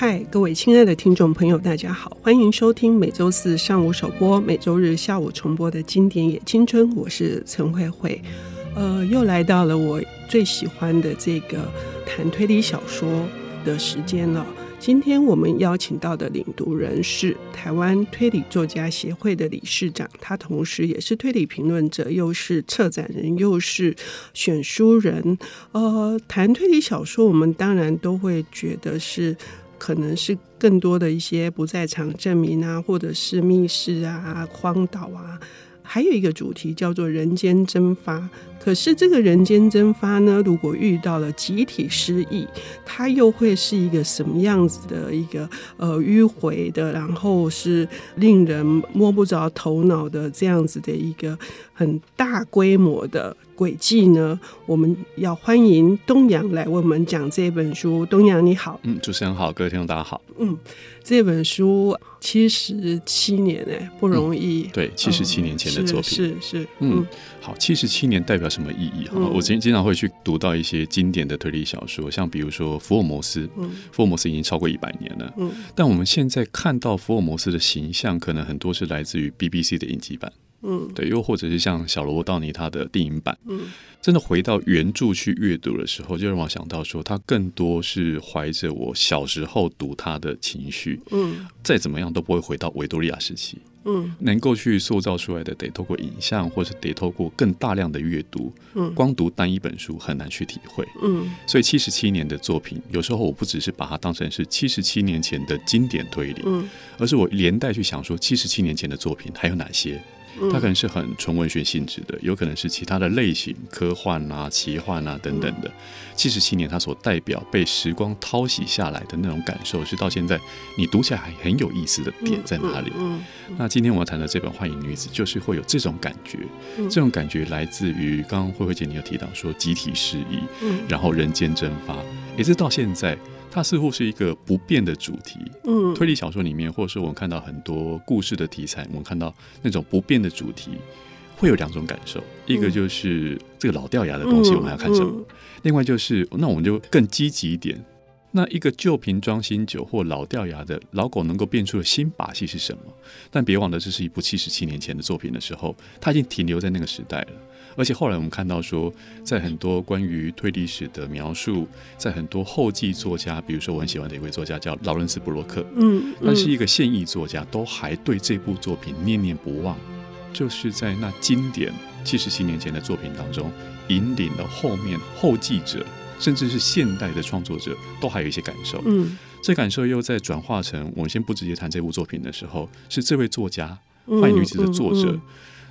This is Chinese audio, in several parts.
嗨，各位亲爱的听众朋友，大家好，欢迎收听每周四上午首播、每周日下午重播的经典也青春，我是陈慧慧。呃，又来到了我最喜欢的这个谈推理小说的时间了。今天我们邀请到的领读人是台湾推理作家协会的理事长，他同时也是推理评论者，又是策展人，又是选书人。呃，谈推理小说，我们当然都会觉得是可能是更多的一些不在场证明啊，或者是密室啊、荒岛啊。还有一个主题叫做人间蒸发，可是这个人间蒸发呢，如果遇到了集体失忆，它又会是一个什么样子的一个呃迂回的，然后是令人摸不着头脑的这样子的一个很大规模的轨迹呢？我们要欢迎东阳来为我们讲这本书。东阳你好，嗯，主持人好，各位听众大家好，嗯。这本书七十七年哎，不容易。嗯、对，七十七年前的作品，是是，是。嗯，好，七十七年代表什么意义？哈、嗯，我经经常会去读到一些经典的推理小说，像比如说福尔摩斯。嗯，福尔摩斯已经超过一百年了。嗯，但我们现在看到福尔摩斯的形象，可能很多是来自于 BBC 的影集版。嗯，对，又或者是像小罗伯道尼他的电影版，嗯，真的回到原著去阅读的时候，就让我想到说，他更多是怀着我小时候读他的情绪，嗯，再怎么样都不会回到维多利亚时期，嗯，能够去塑造出来的，得透过影像，或是得透过更大量的阅读，嗯，光读单一本书很难去体会，嗯，所以七十七年的作品，有时候我不只是把它当成是七十七年前的经典推理，嗯，而是我连带去想说，七十七年前的作品还有哪些？它可能是很纯文学性质的，有可能是其他的类型，科幻啊、奇幻啊等等的。七十七年，它所代表被时光淘洗下来的那种感受，是到现在你读起来还很有意思的点在哪里？那今天我要谈的这本《幻影女子》，就是会有这种感觉。这种感觉来自于刚刚慧慧姐你有提到说集体失忆，然后人间蒸发，也是到现在。它似乎是一个不变的主题。嗯，推理小说里面，或者说我们看到很多故事的题材，我们看到那种不变的主题，会有两种感受。一个就是这个老掉牙的东西，我们要看什么；另外就是，那我们就更积极一点。那一个旧瓶装新酒或老掉牙的老狗能够变出的新把戏是什么？但别忘了，这是一部七十七年前的作品的时候，它已经停留在那个时代了。而且后来我们看到说，在很多关于推理史的描述，在很多后继作家，比如说我很喜欢的一位作家叫劳伦斯·布洛克，嗯，他是一个现役作家，都还对这部作品念念不忘，就是在那经典七十七年前的作品当中，引领了后面后继者，甚至是现代的创作者，都还有一些感受，嗯，这感受又在转化成我们先不直接谈这部作品的时候，是这位作家《幻影女子》的作者。嗯嗯。嗯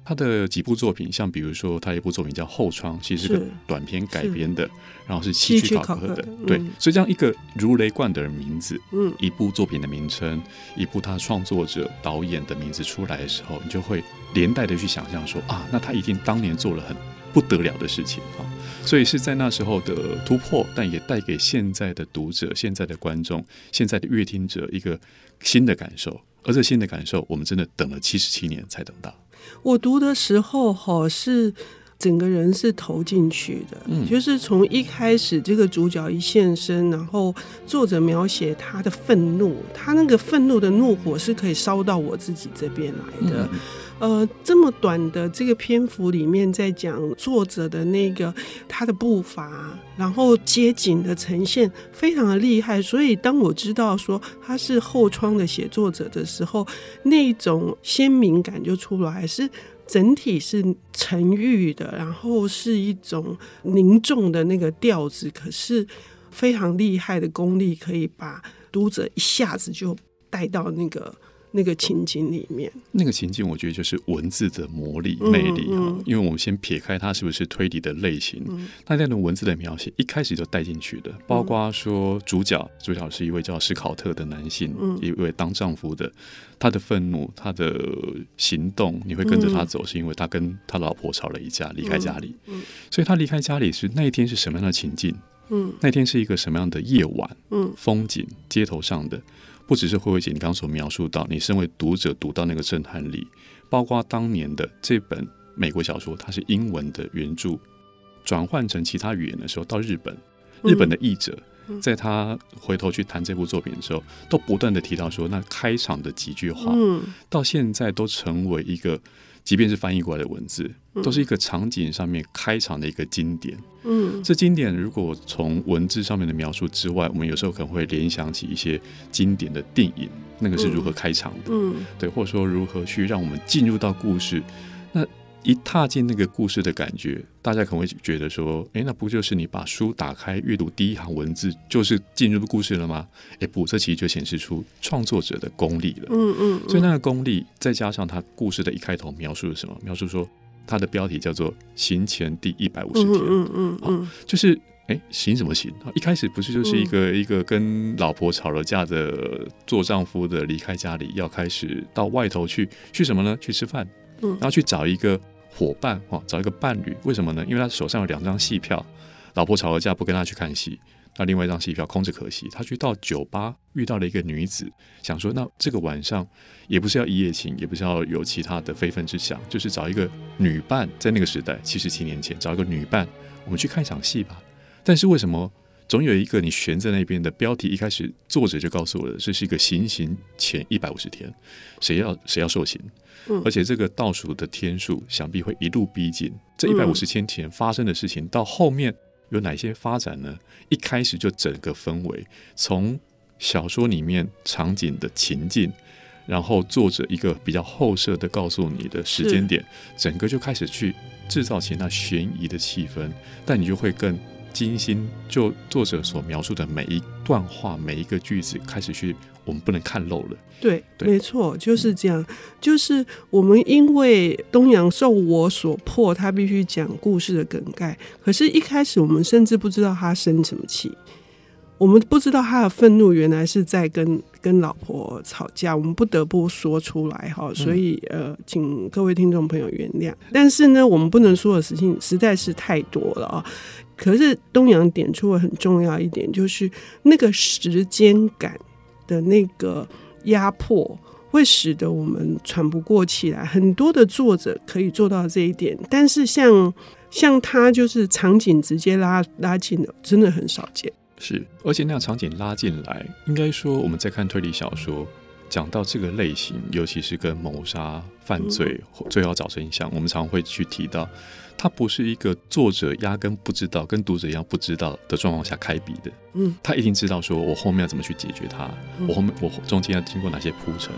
他的几部作品，像比如说，他一部作品叫《后窗》，其实是个短篇改编的，然后是戏剧考克的，嗯、对，所以这样一个如雷贯耳的名字，嗯，一部作品的名称，一部他创作者、导演的名字出来的时候，你就会连带的去想象说啊，那他一定当年做了很不得了的事情啊，所以是在那时候的突破，但也带给现在的读者、现在的观众、现在的阅听者一个新的感受，而这新的感受，我们真的等了七十七年才等到。我读的时候，哈是整个人是投进去的，嗯，就是从一开始这个主角一现身，然后作者描写他的愤怒，他那个愤怒的怒火是可以烧到我自己这边来的。嗯、呃，这么短的这个篇幅里面，在讲作者的那个他的步伐，然后街景的呈现非常的厉害。所以当我知道说他是后窗的写作者的时候，那种鲜明感就出来是。整体是沉郁的，然后是一种凝重的那个调子，可是非常厉害的功力，可以把读者一下子就带到那个。那个情景里面，那个情景，我觉得就是文字的魔力、魅力啊！因为我们先撇开它是不是推理的类型，它、嗯、那种文字的描写一开始就带进去的，包括说主角，主角是一位叫史考特的男性，嗯、一位当丈夫的，他的愤怒，他的行动，你会跟着他走，是因为他跟他老婆吵了一架，离开家里，所以他离开家里是那一天是什么样的情境？嗯，那天是一个什么样的夜晚？嗯，风景，街头上的。不只是慧慧姐，你刚刚所描述到，你身为读者读到那个震撼力，包括当年的这本美国小说，它是英文的原著，转换成其他语言的时候，到日本，日本的译者在他回头去谈这部作品的时候，都不断的提到说，那开场的几句话，到现在都成为一个，即便是翻译过来的文字，都是一个场景上面开场的一个经典。嗯，这经典如果从文字上面的描述之外，我们有时候可能会联想起一些经典的电影，那个是如何开场的，嗯，对，或者说如何去让我们进入到故事，那。一踏进那个故事的感觉，大家可能会觉得说：“诶，那不就是你把书打开，阅读第一行文字，就是进入故事了吗？”诶，不，这其实就显示出创作者的功力了。嗯嗯，嗯。所以那个功力，再加上他故事的一开头描述了什么？描述说他的标题叫做“行前第一百五十天”。嗯嗯嗯。好，就是诶，行什么行？一开始不是就是一个、嗯、一个跟老婆吵了架的做丈夫的离开家里，要开始到外头去去什么呢？去吃饭，然后去找一个。伙伴哦，找一个伴侣，为什么呢？因为他手上有两张戏票，老婆吵了架不跟他去看戏，那另外一张戏票空着可惜。他去到酒吧遇到了一个女子，想说那这个晚上也不是要一夜情，也不是要有其他的非分之想，就是找一个女伴。在那个时代，七十七年前，找一个女伴，我们去看一场戏吧。但是为什么总有一个你悬在那边的标题？一开始作者就告诉我了，这是一个行刑前一百五十天，谁要谁要受刑？而且这个倒数的天数想必会一路逼近。这一百五十天前发生的事情，到后面有哪些发展呢？一开始就整个氛围，从小说里面场景的情境，然后作者一个比较后设的告诉你的时间点，整个就开始去制造起那悬疑的气氛，但你就会更。精心就作者所描述的每一段话，每一个句子开始去，我们不能看漏了。对，对没错，就是这样。就是我们因为东阳受我所迫，他必须讲故事的梗概。可是，一开始我们甚至不知道他生什么气，我们不知道他的愤怒原来是在跟跟老婆吵架。我们不得不说出来哈，所以呃，请各位听众朋友原谅。但是呢，我们不能说的事情实在是太多了啊。可是东阳点出了很重要一点，就是那个时间感的那个压迫，会使得我们喘不过气来。很多的作者可以做到这一点，但是像像他就是场景直接拉拉近了，真的很少见。是，而且那样场景拉进来，应该说我们在看推理小说，讲到这个类型，尤其是跟谋杀、犯罪、最后找真相，我们常会去提到。它不是一个作者压根不知道，跟读者一样不知道的状况下开笔的。嗯，他一定知道说，我后面要怎么去解决它，我后面我中间要经过哪些铺陈，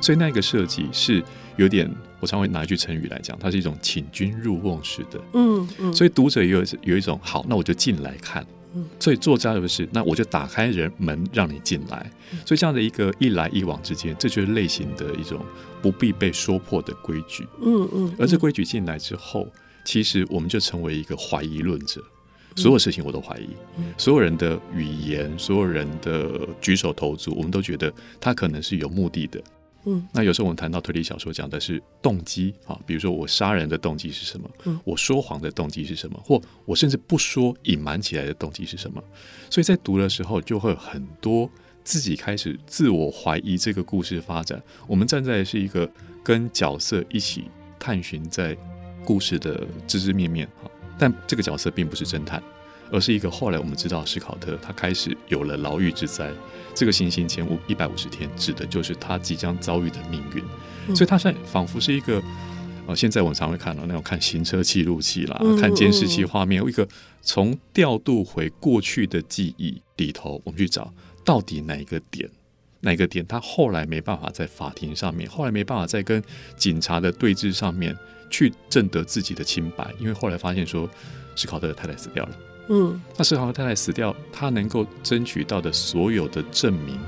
所以那个设计是有点，我常会拿一句成语来讲，它是一种请君入瓮式的。嗯嗯，所以读者也有有一种好，那我就进来看。嗯，所以作家的是，那我就打开人门让你进来。所以这样的一个一来一往之间，这就是类型的一种不必被说破的规矩。嗯嗯，而这规矩进来之后。其实我们就成为一个怀疑论者，所有事情我都怀疑，所有人的语言，所有人的举手投足，我们都觉得他可能是有目的的。嗯，那有时候我们谈到推理小说，讲的是动机啊，比如说我杀人的动机是什么？我说谎的动机是什么？或我甚至不说隐瞒起来的动机是什么？所以在读的时候，就会很多自己开始自我怀疑这个故事发展。我们站在是一个跟角色一起探寻在。故事的枝枝面面，但这个角色并不是侦探，而是一个后来我们知道史考特他开始有了牢狱之灾。这个行刑前五一百五十天，指的就是他即将遭遇的命运。嗯、所以他现在仿佛是一个，呃，现在我们常会看到那种看行车记录器啦，嗯、看监视器画面，嗯、一个从调度回过去的记忆里头，我们去找到底哪一个点，哪一个点他后来没办法在法庭上面，后来没办法在跟警察的对峙上面。去证得自己的清白，因为后来发现说，史考特的太太死掉了。嗯，那史考特太太死掉，他能够争取到的所有的证明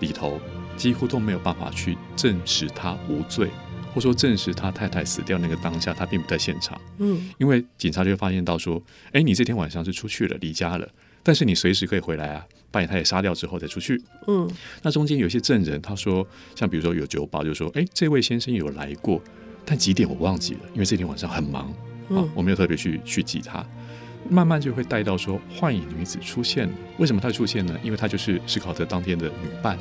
里头，几乎都没有办法去证实他无罪，或说证实他太太死掉那个当下他并不在现场。嗯，因为警察就会发现到说，哎，你这天晚上是出去了，离家了，但是你随时可以回来啊，把你太太杀掉之后再出去。嗯，那中间有些证人他说，像比如说有酒保就说，哎，这位先生有来过。但几点我忘记了，因为这天晚上很忙，啊，我没有特别去去记他。慢慢就会带到说，幻影女子出现了。为什么她出现呢？因为她就是史考特当天的女伴。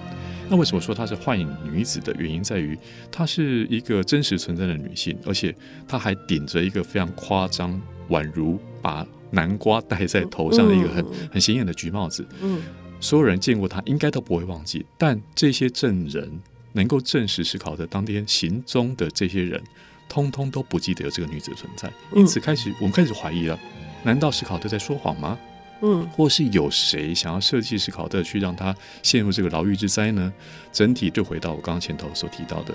那为什么说她是幻影女子的原因，在于她是一个真实存在的女性，而且她还顶着一个非常夸张宛如把南瓜戴在头上的一个很很显眼的橘帽子。嗯，所有人见过她，应该都不会忘记。但这些证人能够证实史考特当天行踪的这些人，通通都不记得有这个女子的存在。因此，开始我们开始怀疑了：难道史考特在说谎吗？嗯，或是有谁想要设计史考特去让他陷入这个牢狱之灾呢？整体就回到我刚刚前头所提到的，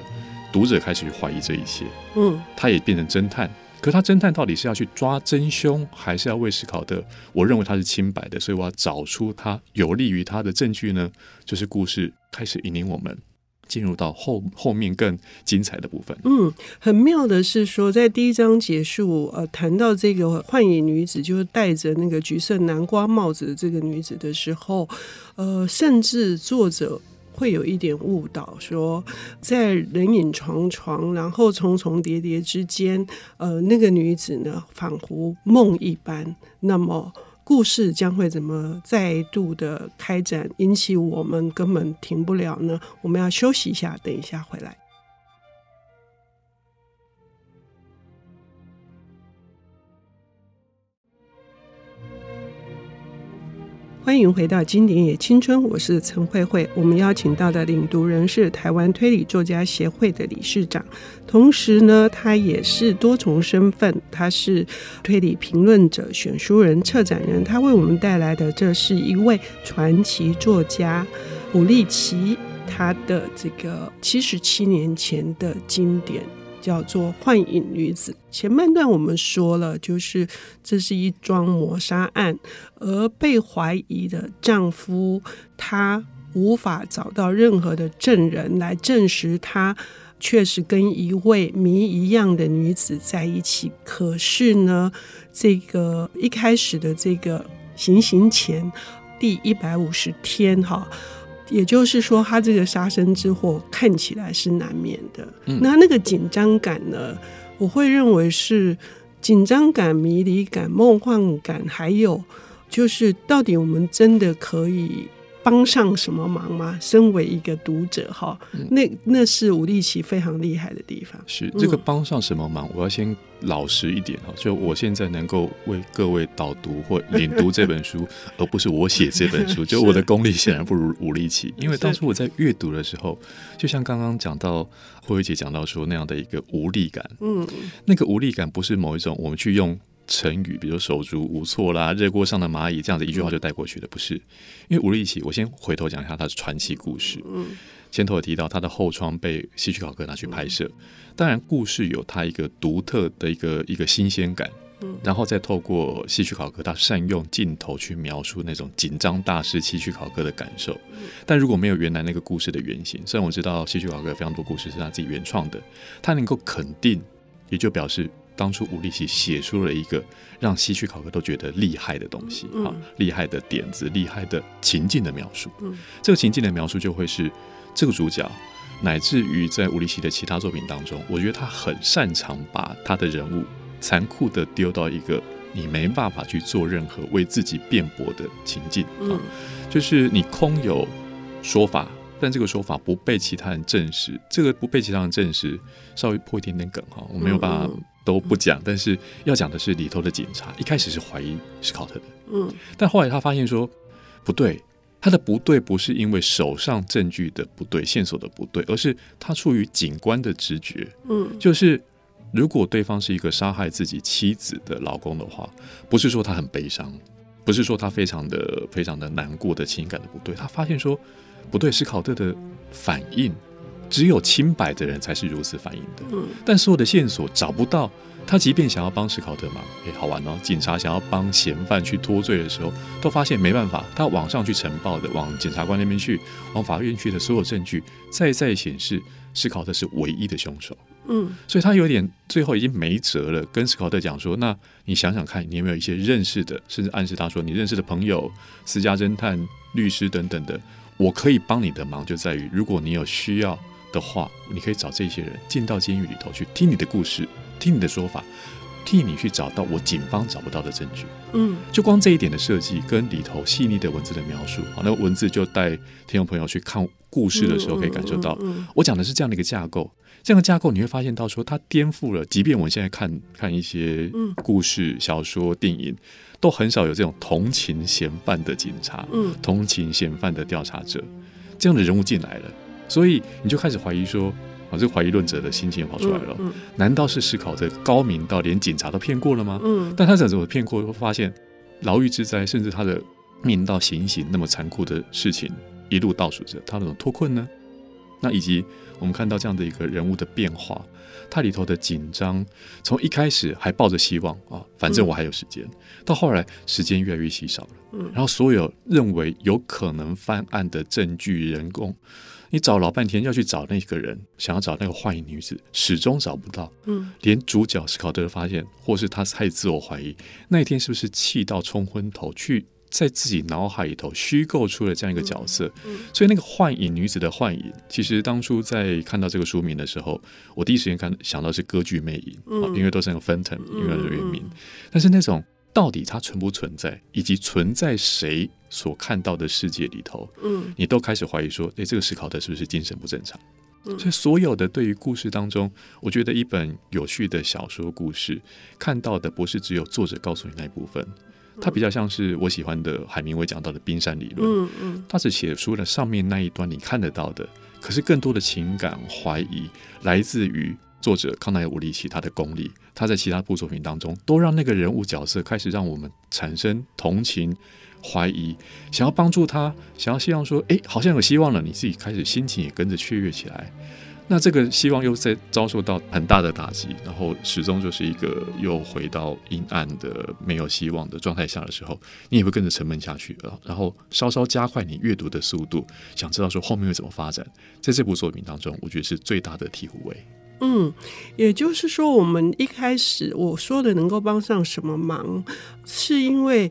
读者开始去怀疑这一切。嗯，他也变成侦探。可他侦探到底是要去抓真凶，还是要为史考特？我认为他是清白的，所以我要找出他有利于他的证据呢。就是故事开始引领我们进入到后后面更精彩的部分。嗯，很妙的是说，在第一章结束，呃，谈到这个幻影女子，就是戴着那个橘色南瓜帽子的这个女子的时候，呃，甚至作者。会有一点误导，说在人影幢幢，然后重重叠叠之间，呃，那个女子呢，仿佛梦一般。那么，故事将会怎么再度的开展，引起我们根本停不了呢？我们要休息一下，等一下回来。欢迎回到《经典也青春》，我是陈慧慧。我们邀请到的领读人是台湾推理作家协会的理事长，同时呢，他也是多重身份，他是推理评论者、选书人、策展人。他为我们带来的，这是一位传奇作家伍丽奇，他的这个七十七年前的经典。叫做幻影女子。前半段我们说了，就是这是一桩谋杀案，而被怀疑的丈夫他无法找到任何的证人来证实他确实跟一位谜一样的女子在一起。可是呢，这个一开始的这个行刑前第一百五十天，哈。也就是说，他这个杀身之祸看起来是难免的。嗯、那那个紧张感呢？我会认为是紧张感、迷离感、梦幻感，还有就是到底我们真的可以帮上什么忙吗？身为一个读者，哈，那那是吴丽奇非常厉害的地方。是这个帮上什么忙？我要先。老实一点哈，就我现在能够为各位导读或领读这本书，而不是我写这本书，就我的功力显然不如吴丽奇。因为当初我在阅读的时候，就像刚刚讲到慧慧姐讲到说那样的一个无力感，嗯，那个无力感不是某一种我们去用成语，比如手足无措啦、热锅上的蚂蚁这样子一句话就带过去的，不是。因为吴立奇，我先回头讲一下他的传奇故事。嗯。前头有提到他的后窗被希区考克拿去拍摄，当然故事有他一个独特的一个一个新鲜感，然后再透过戏曲考科他善用镜头去描述那种紧张大师戏曲考科的感受，但如果没有原来那个故事的原型，虽然我知道戏曲考克非常多故事是他自己原创的，他能够肯定，也就表示当初吴丽琦写出了一个让西区考科都觉得厉害的东西啊，厉害的点子，厉害的情境的描述，这个情境的描述就会是。这个主角，乃至于在吴丽琦的其他作品当中，我觉得他很擅长把他的人物残酷的丢到一个你没办法去做任何为自己辩驳的情境。啊，就是你空有说法，但这个说法不被其他人证实，这个不被其他人证实，稍微破一点点梗哈，我没有办法都不讲，但是要讲的是里头的警察一开始是怀疑史考特的，嗯，但后来他发现说不对。他的不对不是因为手上证据的不对、线索的不对，而是他出于警官的直觉。嗯，就是如果对方是一个杀害自己妻子的老公的话，不是说他很悲伤，不是说他非常的、非常的难过的情感的不对，他发现说不对，史考特的反应只有清白的人才是如此反应的。嗯，但所有的线索找不到。他即便想要帮史考特忙，哎，好玩哦！警察想要帮嫌犯去脱罪的时候，都发现没办法。他往上去呈报的，往检察官那边去，往法院去的所有证据，再再显示史考特是唯一的凶手。嗯，所以他有点最后已经没辙了，跟史考特讲说：“那你想想看，你有没有一些认识的，甚至暗示他说你认识的朋友、私家侦探、律师等等的，我可以帮你的忙，就在于如果你有需要的话，你可以找这些人进到监狱里头去听你的故事。”听你的说法，替你去找到我警方找不到的证据。嗯，就光这一点的设计跟里头细腻的文字的描述，好，那文字就带听众朋友去看故事的时候可以感受到，我讲的是这样的一个架构。这样的架构你会发现到说，它颠覆了，即便我们现在看看一些故事、小说、电影，都很少有这种同情嫌犯的警察，嗯，同情嫌犯的调查者这样的人物进来了，所以你就开始怀疑说，啊，这个怀疑论者的心情跑出来了，难道是思考的高明到连警察都骗过了吗？嗯，但他怎么骗过？会发现牢狱之灾，甚至他的命到行刑那么残酷的事情，一路倒数着，他怎么脱困呢？那以及我们看到这样的一个人物的变化，他里头的紧张，从一开始还抱着希望啊，反正我还有时间，到后来时间越来越稀少了，然后所有认为有可能翻案的证据人供，你找老半天要去找那个人，想要找那个幻影女子，始终找不到，连主角斯考特发现，或是他太自我怀疑，那一天是不是气到冲昏头去？在自己脑海里头虚构出了这样一个角色，嗯嗯、所以那个幻影女子的幻影，其实当初在看到这个书名的时候，我第一时间看想到是歌剧魅影，嗯、因为都是那个 Phantom 音乐的原名。嗯、但是那种到底它存不存在，以及存在谁所看到的世界里头，嗯，你都开始怀疑说，诶，这个思考的是不是精神不正常？嗯、所以所有的对于故事当中，我觉得一本有趣的小说故事，看到的不是只有作者告诉你那一部分。它比较像是我喜欢的海明威讲到的冰山理论，嗯嗯，他只写出了上面那一端你看得到的，可是更多的情感怀疑来自于作者康奈尔·伍利奇他的功力，他在其他部作品当中都让那个人物角色开始让我们产生同情、怀疑，想要帮助他，想要希望说，哎，好像有希望了，你自己开始心情也跟着雀跃起来。那这个希望又在遭受到很大的打击，然后始终就是一个又回到阴暗的没有希望的状态下的时候，你也会跟着沉闷下去了。然后稍稍加快你阅读的速度，想知道说后面会怎么发展。在这部作品当中，我觉得是最大的醍醐味。嗯，也就是说，我们一开始我说的能够帮上什么忙，是因为。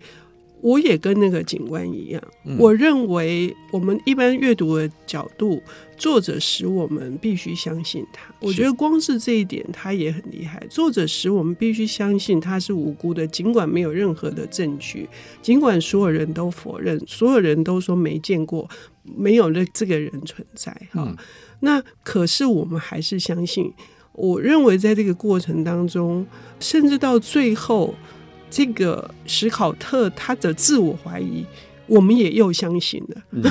我也跟那个警官一样，嗯、我认为我们一般阅读的角度，作者使我们必须相信他。我觉得光是这一点，他也很厉害。作者使我们必须相信他是无辜的，尽管没有任何的证据，尽管所有人都否认，所有人都说没见过，没有这这个人存在。哈、嗯，那可是我们还是相信。我认为在这个过程当中，甚至到最后。这个史考特他的自我怀疑，我们也又相信了。嗯、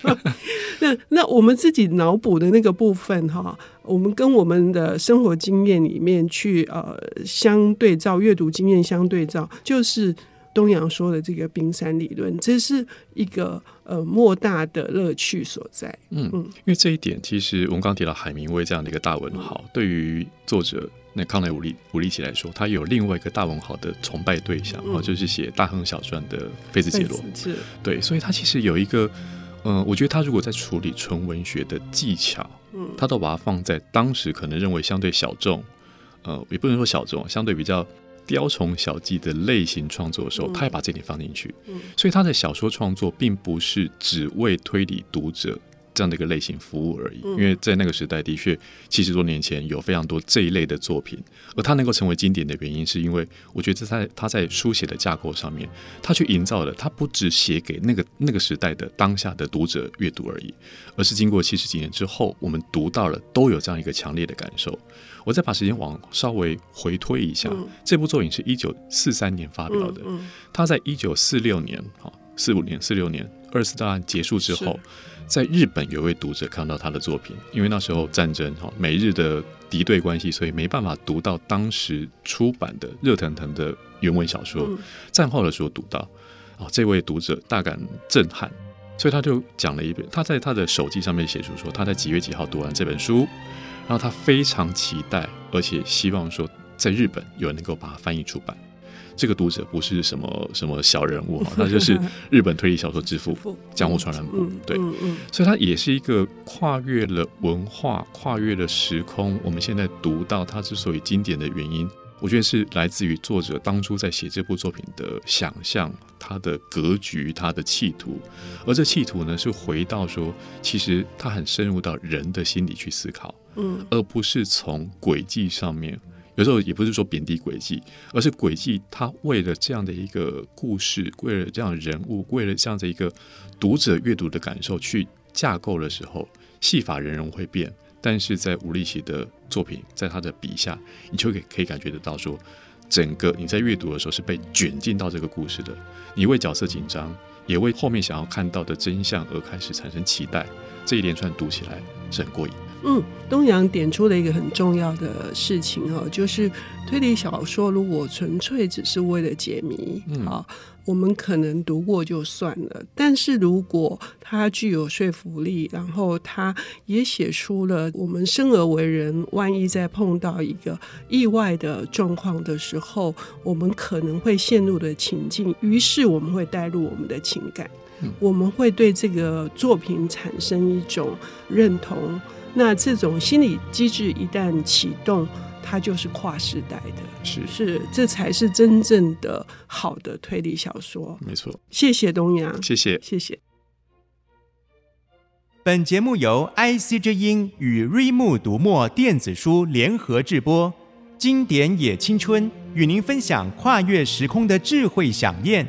那那我们自己脑补的那个部分哈，我们跟我们的生活经验里面去呃相对照，阅读经验相对照，就是东阳说的这个冰山理论，这是一个呃莫大的乐趣所在。嗯嗯，因为这一点，其实我们刚刚提到海明威这样的一个大文豪，嗯、对于作者。那康奈尔·伍利奇来说，他有另外一个大文豪的崇拜对象，嗯、就是写《大亨小传》的菲茨杰罗。是，对，所以他其实有一个，嗯、呃，我觉得他如果在处理纯文学的技巧，嗯，他都把它放在当时可能认为相对小众，呃，也不能说小众，相对比较雕虫小技的类型创作的时候，嗯、他也把这点放进去。嗯，所以他的小说创作并不是只为推理读者。这样的一个类型服务而已，因为在那个时代的确七十多年前有非常多这一类的作品，而它能够成为经典的原因，是因为我觉得在它在书写的架构上面，它去营造了它不只写给那个那个时代的当下的读者阅读而已，而是经过七十几年之后，我们读到了都有这样一个强烈的感受。我再把时间往稍微回推一下，这部作品是一九四三年发表的，它在一九四六年啊四五年四六年二次大战结束之后。在日本有位读者看到他的作品，因为那时候战争哈，美日的敌对关系，所以没办法读到当时出版的热腾腾的原文小说。战后的时候读到，啊，这位读者大感震撼，所以他就讲了一遍。他在他的手机上面写出说，他在几月几号读完这本书，然后他非常期待，而且希望说在日本有人能够把它翻译出版。这个读者不是什么什么小人物哈，那就是日本推理小说之父江户川乱步。对，所以他也是一个跨越了文化、跨越了时空。我们现在读到他之所以经典的原因，我觉得是来自于作者当初在写这部作品的想象、他的格局、他的企图。而这企图呢，是回到说，其实他很深入到人的心理去思考，嗯，而不是从轨迹上面。有时候也不是说贬低诡计，而是诡计他为了这样的一个故事，为了这样人物，为了这样的一个读者阅读的感受去架构的时候，戏法人人会变，但是在吴立奇的作品，在他的笔下，你就可以可以感觉得到说，整个你在阅读的时候是被卷进到这个故事的，你为角色紧张，也为后面想要看到的真相而开始产生期待，这一连串读起来是很过瘾。嗯，东阳点出了一个很重要的事情哦，就是推理小说如果纯粹只是为了解谜，嗯，好，我们可能读过就算了。但是如果它具有说服力，然后它也写出了我们生而为人，万一在碰到一个意外的状况的时候，我们可能会陷入的情境，于是我们会带入我们的情感，嗯，我们会对这个作品产生一种认同。那这种心理机制一旦启动，它就是跨时代的，是是，这才是真正的好的推理小说。没错，谢谢东阳，谢谢谢谢。本节目由 IC 之音与瑞木读墨电子书联合制播，经典也青春与您分享跨越时空的智慧饗宴。